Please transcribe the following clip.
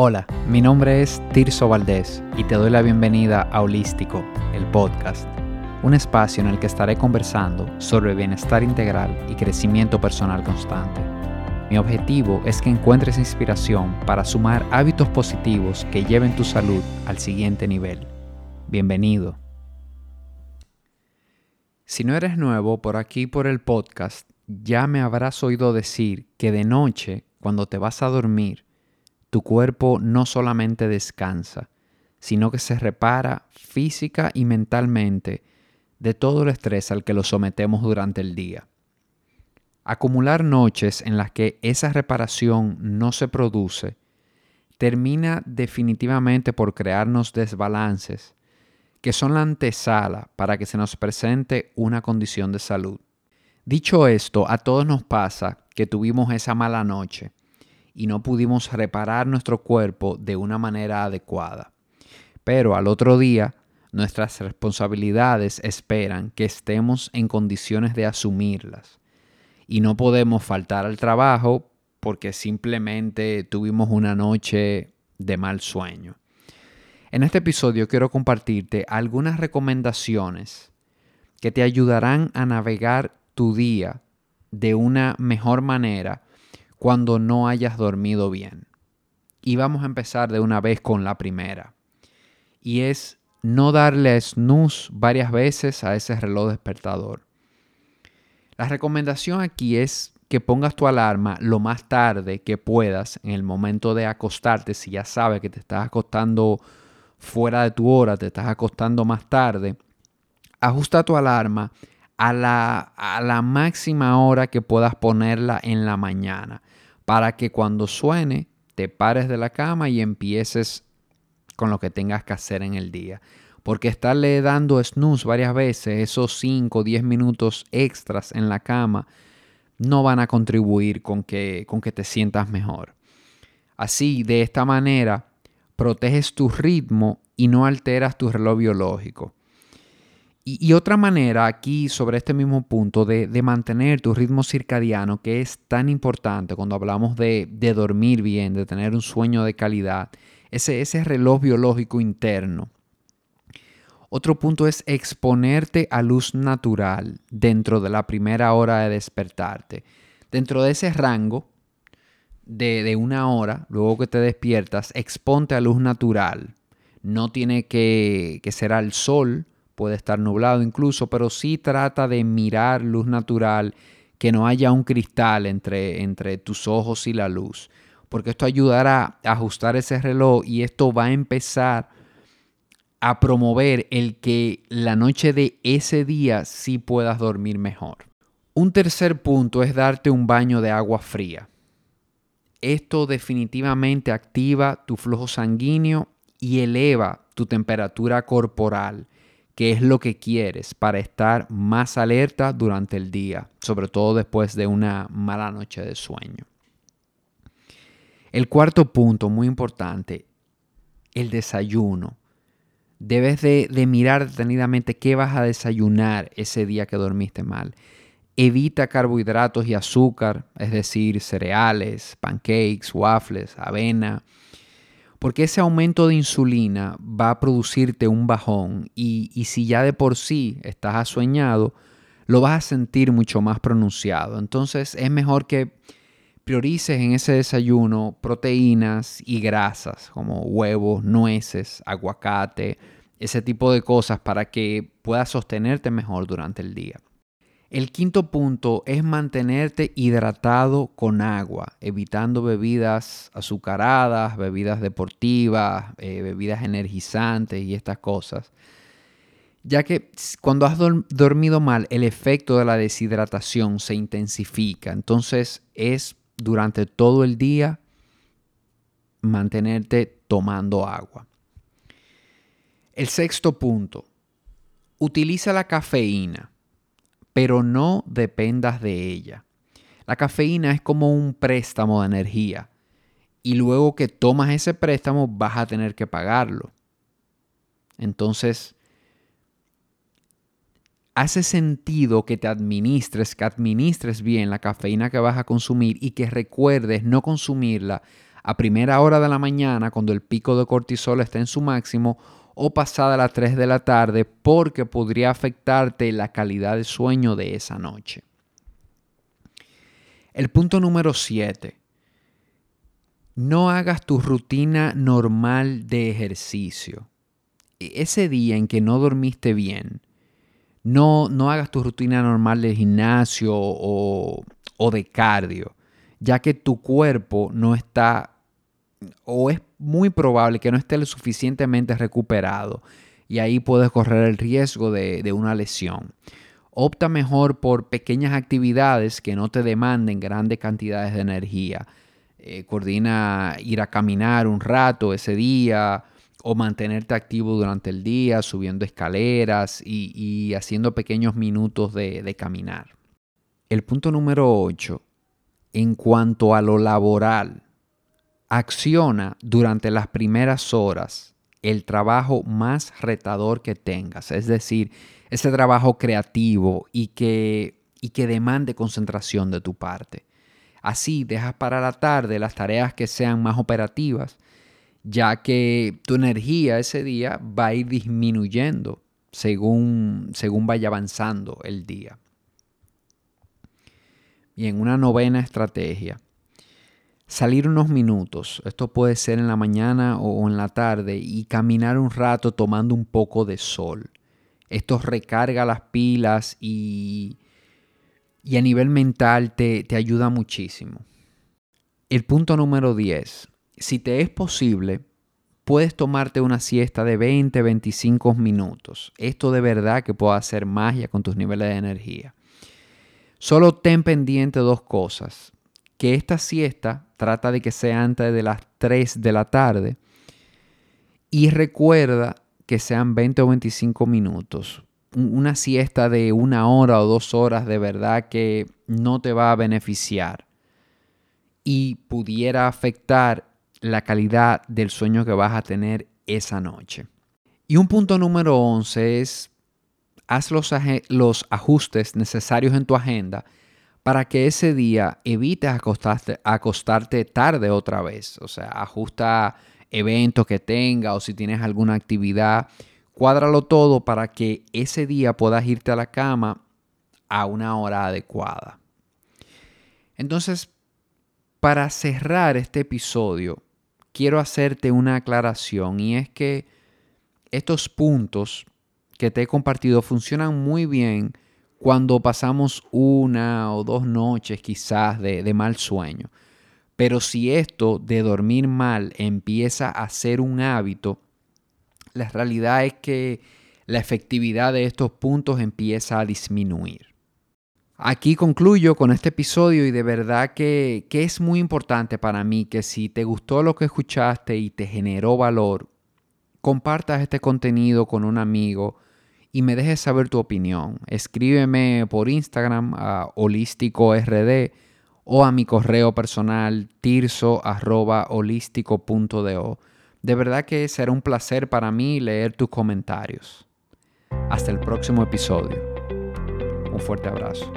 Hola, mi nombre es Tirso Valdés y te doy la bienvenida a Holístico, el podcast, un espacio en el que estaré conversando sobre bienestar integral y crecimiento personal constante. Mi objetivo es que encuentres inspiración para sumar hábitos positivos que lleven tu salud al siguiente nivel. Bienvenido. Si no eres nuevo por aquí por el podcast, ya me habrás oído decir que de noche, cuando te vas a dormir, tu cuerpo no solamente descansa, sino que se repara física y mentalmente de todo el estrés al que lo sometemos durante el día. Acumular noches en las que esa reparación no se produce termina definitivamente por crearnos desbalances que son la antesala para que se nos presente una condición de salud. Dicho esto, a todos nos pasa que tuvimos esa mala noche y no pudimos reparar nuestro cuerpo de una manera adecuada. Pero al otro día, nuestras responsabilidades esperan que estemos en condiciones de asumirlas. Y no podemos faltar al trabajo porque simplemente tuvimos una noche de mal sueño. En este episodio quiero compartirte algunas recomendaciones que te ayudarán a navegar tu día de una mejor manera cuando no hayas dormido bien. Y vamos a empezar de una vez con la primera. Y es no darle snooze varias veces a ese reloj despertador. La recomendación aquí es que pongas tu alarma lo más tarde que puedas en el momento de acostarte. Si ya sabes que te estás acostando fuera de tu hora, te estás acostando más tarde, ajusta tu alarma a la, a la máxima hora que puedas ponerla en la mañana para que cuando suene te pares de la cama y empieces con lo que tengas que hacer en el día. Porque estarle dando snooze varias veces, esos 5 o 10 minutos extras en la cama, no van a contribuir con que, con que te sientas mejor. Así, de esta manera, proteges tu ritmo y no alteras tu reloj biológico. Y, otra manera aquí sobre este mismo punto de, mantener tu ritmo circadiano, que es tan importante cuando hablamos de, dormir bien, de tener un sueño de calidad, ese, ese reloj biológico interno. Otro punto es exponerte a luz natural dentro de la primera hora de despertarte. Dentro de ese rango de, una hora, luego que te despiertas, exponte a luz natural. No tiene que, que ser al sol, puede estar nublado incluso, pero sí trata de mirar luz natural, que no haya un cristal entre, entre tus ojos y la luz, porque esto ayudará a ajustar ese reloj y esto va a empezar a promover el que la noche de ese día sí puedas dormir mejor. Un tercer punto es darte un baño de agua fría. Esto definitivamente activa tu flujo sanguíneo y eleva tu temperatura corporal qué es lo que quieres para estar más alerta durante el día, sobre todo después de una mala noche de sueño. El cuarto punto, muy importante, el desayuno. Debes de, de, mirar detenidamente qué vas a desayunar ese día que dormiste mal. Evita carbohidratos y azúcar, es decir, cereales, pancakes, waffles, avena, porque ese aumento de insulina va a producirte un bajón y, si ya de por sí estás asueñado, lo vas a sentir mucho más pronunciado. Entonces es mejor que priorices en ese desayuno proteínas y grasas como huevos, nueces, aguacate, ese tipo de cosas para que puedas sostenerte mejor durante el día. El quinto punto es mantenerte hidratado con agua, evitando bebidas azucaradas, bebidas deportivas, eh, bebidas energizantes y estas cosas. Ya que cuando has dormido mal, el efecto de la deshidratación se intensifica. Entonces es durante todo el día mantenerte tomando agua. El sexto punto, utiliza la cafeína pero no dependas de ella. La cafeína es como un préstamo de energía y luego que tomas ese préstamo vas a tener que pagarlo. Entonces, hace sentido que te administres, que administres bien la cafeína que vas a consumir y que recuerdes no consumirla a primera hora de la mañana cuando el pico de cortisol está en su máximo o pasada las 3 de la tarde porque podría afectarte la calidad de sueño de esa noche. El punto número 7. No hagas tu rutina normal de ejercicio. E-, ese día en que no dormiste bien, no, no hagas tu rutina normal de gimnasio o, o de cardio, ya que tu cuerpo no está o es muy probable que no esté lo suficientemente recuperado y ahí puedes correr el riesgo de, una lesión. Opta mejor por pequeñas actividades que no te demanden grandes cantidades de energía. Eh, coordina ir a caminar un rato ese día o mantenerte activo durante el día, subiendo escaleras y, haciendo pequeños minutos de, de caminar. El punto número 8, en cuanto a lo laboral, Acciona durante las primeras horas el trabajo más retador que tengas, es decir, ese trabajo creativo y que, y que demande concentración de tu parte. Así dejas para la tarde las tareas que sean más operativas, ya que tu energía ese día va a ir disminuyendo según, según vaya avanzando el día. Y en una novena estrategia, salir unos minutos, esto puede ser en la mañana o en la tarde, y caminar un rato tomando un poco de sol. Esto recarga las pilas y, y a nivel mental te, te ayuda muchísimo. El punto número 10. Si te es posible, puedes tomarte una siesta de 20, 25 minutos. Esto de verdad que puede hacer magia con tus niveles de energía. Solo ten pendiente dos cosas que esta siesta trata de que sea antes de las 3 de la tarde y recuerda que sean 20 o 25 minutos. Una siesta de una hora o dos horas de verdad que no te va a beneficiar y pudiera afectar la calidad del sueño que vas a tener esa noche. Y un punto número 11 es, haz los, los ajustes necesarios en tu agenda para que ese día evites acostarte, acostarte tarde otra vez. O sea, ajusta eventos que tenga o si tienes alguna actividad, cuádralo todo para que ese día puedas irte a la cama a una hora adecuada. Entonces, para cerrar este episodio, quiero hacerte una aclaración y es que estos puntos que te he compartido funcionan muy bien cuando pasamos una o dos noches quizás de, mal sueño. Pero si esto de dormir mal empieza a ser un hábito, la realidad es que la efectividad de estos puntos empieza a disminuir. Aquí concluyo con este episodio y de verdad que, que, es muy importante para mí que si te gustó lo que escuchaste y te generó valor, compartas este contenido con un amigo y me dejes saber tu opinión. Escríbeme por Instagram a holísticord o a mi correo personal tirso.holístico.do. De verdad que será un placer para mí leer tus comentarios. Hasta el próximo episodio. Un fuerte abrazo.